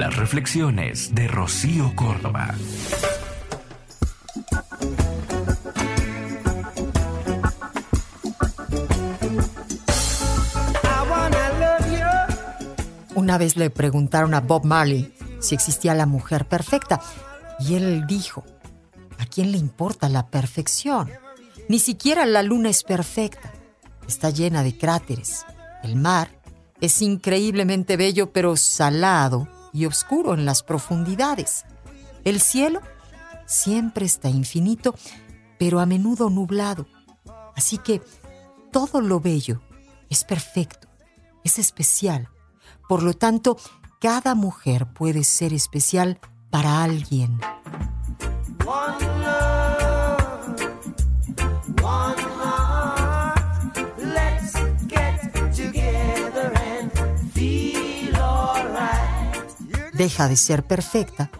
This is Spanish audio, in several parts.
Las reflexiones de Rocío Córdoba. Una vez le preguntaron a Bob Marley si existía la mujer perfecta y él dijo, ¿a quién le importa la perfección? Ni siquiera la luna es perfecta. Está llena de cráteres. El mar es increíblemente bello pero salado y oscuro en las profundidades. El cielo siempre está infinito pero a menudo nublado. Así que todo lo bello es perfecto, es especial por lo tanto, cada mujer puede ser especial para alguien. Deja de ser perfecta,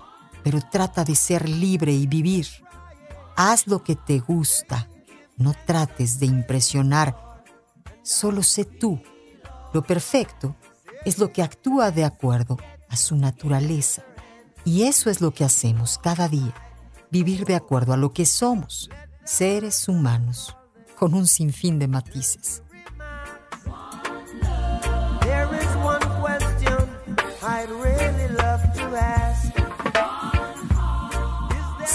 pero trata de ser libre y vivir. Haz lo que te gusta. No trates de impresionar. Solo sé tú. Lo perfecto es lo que actúa de acuerdo a su naturaleza. Y eso es lo que hacemos cada día, vivir de acuerdo a lo que somos, seres humanos, con un sinfín de matices.